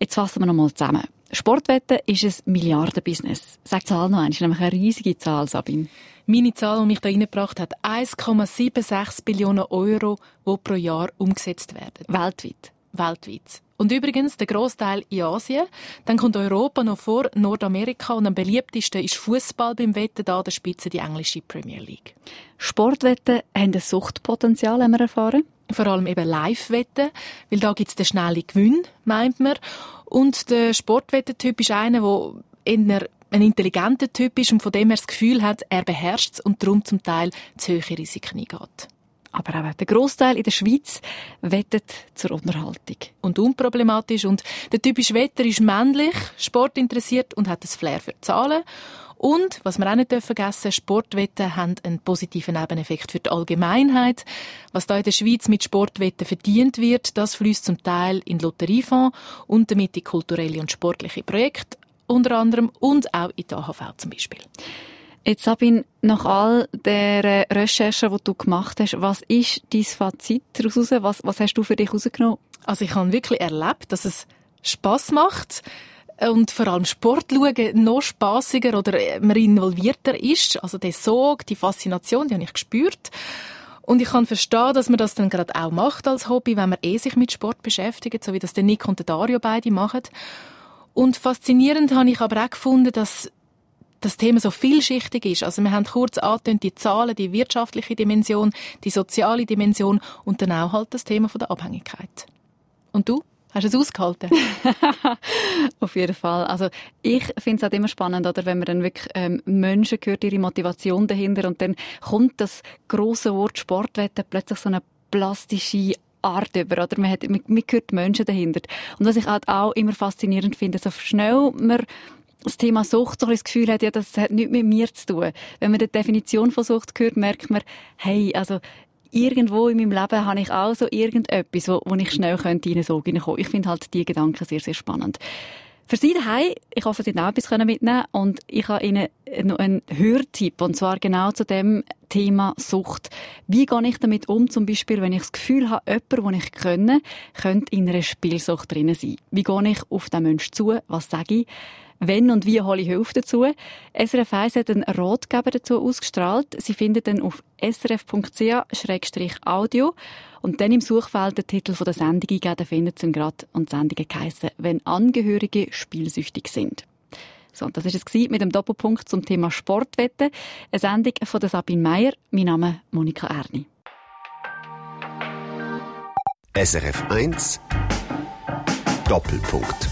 Jetzt fassen wir nochmal zusammen. Sportwetten ist ein Milliardenbusiness. Sag die Zahl noch ist nämlich eine riesige Zahl, Sabine. Meine Zahl, die mich da reingebracht hat, 1,76 Billionen Euro, die pro Jahr umgesetzt werden. Weltweit? Weltweit. Und übrigens, der Großteil in Asien. Dann kommt Europa noch vor Nordamerika und am beliebtesten ist Fußball beim Wetten da der Spitze die englische Premier League. Sportwetten haben ein Suchtpotenzial, haben wir erfahren. Vor allem eben Live-Wetten, weil da gibt es den schnellen Gewinn, meint man. Und der Sportwettentyp ist einer, der eher ein intelligenter Typ ist und von dem er das Gefühl hat, er beherrscht es und darum zum Teil zu hohe Risiken eingeht. Aber auch der Großteil in der Schweiz wettet zur Unterhaltung. Und unproblematisch. Und der typische Wetter ist männlich, sportinteressiert und hat das Flair für Zahlen. Und, was wir auch nicht vergessen Sportwetten haben einen positiven Nebeneffekt für die Allgemeinheit. Was da in der Schweiz mit Sportwetten verdient wird, das fließt zum Teil in den Lotteriefonds und damit in kulturelle und sportliche Projekte unter anderem und auch in der AHV zum Beispiel. Jetzt, Sabine, nach all der Recherchen, die du gemacht hast, was ist dein Fazit daraus? Was, was hast du für dich herausgenommen? Also ich habe wirklich erlebt, dass es Spass macht und vor allem Sport schauen noch spaßiger oder man involvierter ist. Also der Sog, die Faszination, die habe ich gespürt. Und ich kann verstehen, dass man das dann gerade auch macht als Hobby, wenn man eh sich mit Sport beschäftigt, so wie das der Nick und der Dario beide machen. Und faszinierend habe ich aber auch gefunden, dass das Thema so vielschichtig ist. Also wir haben kurz angetönt, die Zahlen, die wirtschaftliche Dimension, die soziale Dimension und dann auch halt das Thema von der Abhängigkeit. Und du? Hast du es ausgehalten? Auf jeden Fall. Also ich finde es halt immer spannend, oder, wenn man dann wirklich ähm, Menschen hört, ihre Motivation dahinter und dann kommt das große Wort Sportwetten plötzlich so eine plastische Art über, oder? Man, hat, man, man hört Menschen dahinter. Und was ich halt auch immer faszinierend finde, so schnell man das Thema Sucht so das Gefühl hat, ja, das hat nichts mit mir zu tun. Wenn man die Definition von Sucht hört, merkt man, hey, also, irgendwo in meinem Leben habe ich auch so irgendetwas, wo, wo ich schnell könnte in eine Sorge hineinkommen. Ich finde halt die Gedanken sehr, sehr spannend. Für Sie daheim, ich hoffe, Sie haben auch etwas mitnehmen und ich habe Ihnen noch einen Hörtipp, und zwar genau zu dem Thema Sucht. Wie gehe ich damit um, zum Beispiel, wenn ich das Gefühl habe, jemand, den ich kenne, könnte in einer Spielsucht drin sein? Wie gehe ich auf den Menschen zu? Was sage ich? Wenn und wie hole ich Hilfe dazu? SRF 1 hat einen Ratgeber dazu ausgestrahlt. Sie finden den auf srf.ch-audio und dann im Suchfeld den Titel der Sendung eingeben, dann finden Sie ihn gerade und die Sendung heissen, wenn Angehörige spielsüchtig sind. So, das ist es mit dem Doppelpunkt zum Thema Sportwetten. Eine Sendung von Sabine Meyer. Mein Name ist Monika Erni. SRF 1 Doppelpunkt